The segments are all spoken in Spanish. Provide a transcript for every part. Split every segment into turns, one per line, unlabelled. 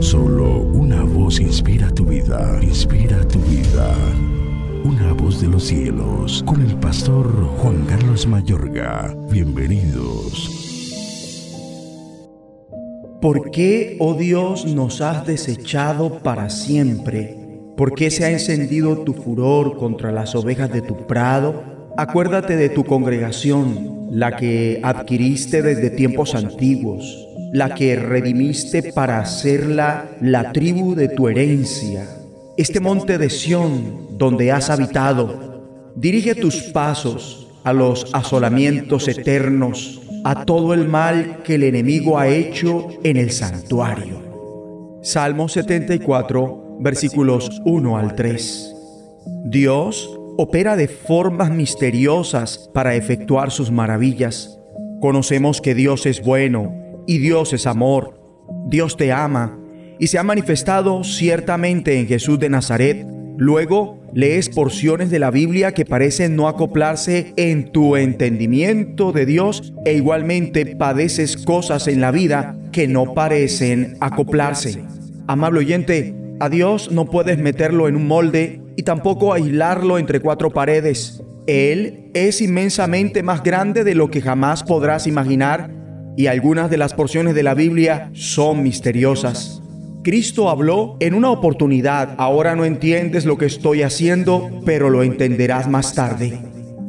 Solo una voz inspira tu vida, inspira tu vida. Una voz de los cielos, con el pastor Juan Carlos Mayorga. Bienvenidos.
¿Por qué, oh Dios, nos has desechado para siempre? ¿Por qué se ha encendido tu furor contra las ovejas de tu prado? Acuérdate de tu congregación, la que adquiriste desde tiempos antiguos, la que redimiste para hacerla la tribu de tu herencia. Este monte de Sión, donde has habitado, dirige tus pasos a los asolamientos eternos, a todo el mal que el enemigo ha hecho en el santuario. Salmo 74 versículos 1 al 3. Dios opera de formas misteriosas para efectuar sus maravillas. Conocemos que Dios es bueno y Dios es amor. Dios te ama y se ha manifestado ciertamente en Jesús de Nazaret. Luego lees porciones de la Biblia que parecen no acoplarse en tu entendimiento de Dios e igualmente padeces cosas en la vida que no parecen acoplarse. Amable oyente, a Dios no puedes meterlo en un molde y tampoco aislarlo entre cuatro paredes. Él es inmensamente más grande de lo que jamás podrás imaginar y algunas de las porciones de la Biblia son misteriosas. Cristo habló en una oportunidad, ahora no entiendes lo que estoy haciendo, pero lo entenderás más tarde.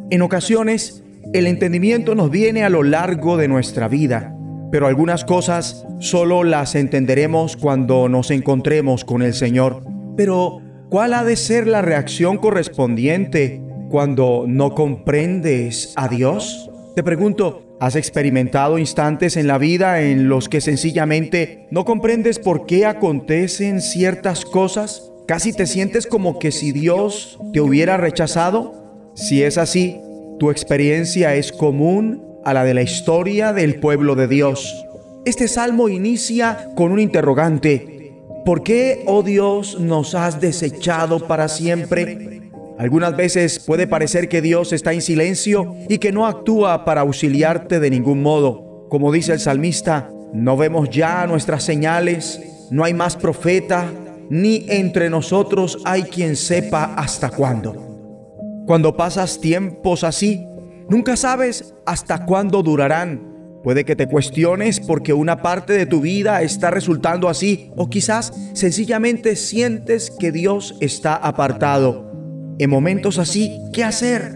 En ocasiones, el entendimiento nos viene a lo largo de nuestra vida pero algunas cosas solo las entenderemos cuando nos encontremos con el Señor. Pero, ¿cuál ha de ser la reacción correspondiente cuando no comprendes a Dios? Te pregunto, ¿has experimentado instantes en la vida en los que sencillamente no comprendes por qué acontecen ciertas cosas? ¿Casi te sientes como que si Dios te hubiera rechazado? Si es así, tu experiencia es común a la de la historia del pueblo de Dios. Este salmo inicia con un interrogante. ¿Por qué, oh Dios, nos has desechado para siempre? Algunas veces puede parecer que Dios está en silencio y que no actúa para auxiliarte de ningún modo. Como dice el salmista, no vemos ya nuestras señales, no hay más profeta, ni entre nosotros hay quien sepa hasta cuándo. Cuando pasas tiempos así, Nunca sabes hasta cuándo durarán. Puede que te cuestiones porque una parte de tu vida está resultando así o quizás sencillamente sientes que Dios está apartado. En momentos así, ¿qué hacer?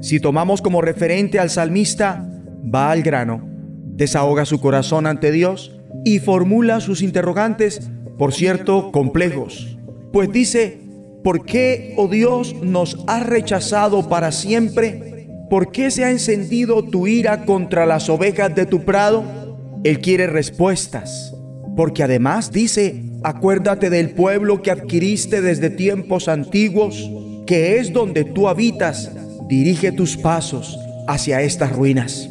Si tomamos como referente al salmista, va al grano, desahoga su corazón ante Dios y formula sus interrogantes, por cierto, complejos. Pues dice, ¿por qué, oh Dios, nos has rechazado para siempre? ¿por qué se ha encendido tu ira contra las ovejas de tu prado? Él quiere respuestas, porque además dice, acuérdate del pueblo que adquiriste desde tiempos antiguos, que es donde tú habitas, dirige tus pasos hacia estas ruinas.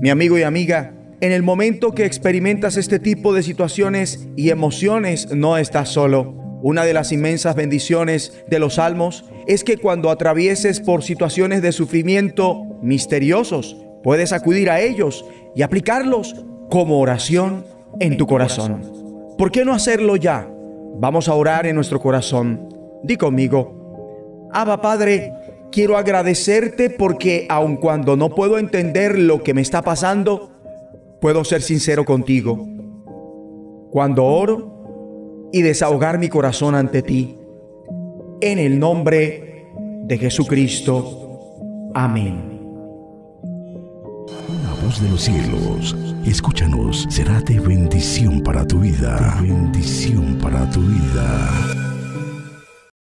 Mi amigo y amiga, en el momento que experimentas este tipo de situaciones y emociones, no estás solo. Una de las inmensas bendiciones de los salmos es que cuando atravieses por situaciones de sufrimiento misteriosos, puedes acudir a ellos y aplicarlos como oración en tu corazón. ¿Por qué no hacerlo ya? Vamos a orar en nuestro corazón. Di conmigo, Abba Padre, quiero agradecerte porque aun cuando no puedo entender lo que me está pasando, puedo ser sincero contigo. Cuando oro, y desahogar mi corazón ante ti. En el nombre de Jesucristo. Amén.
Una voz de los cielos, escúchanos, será de bendición para tu vida. bendición para tu vida.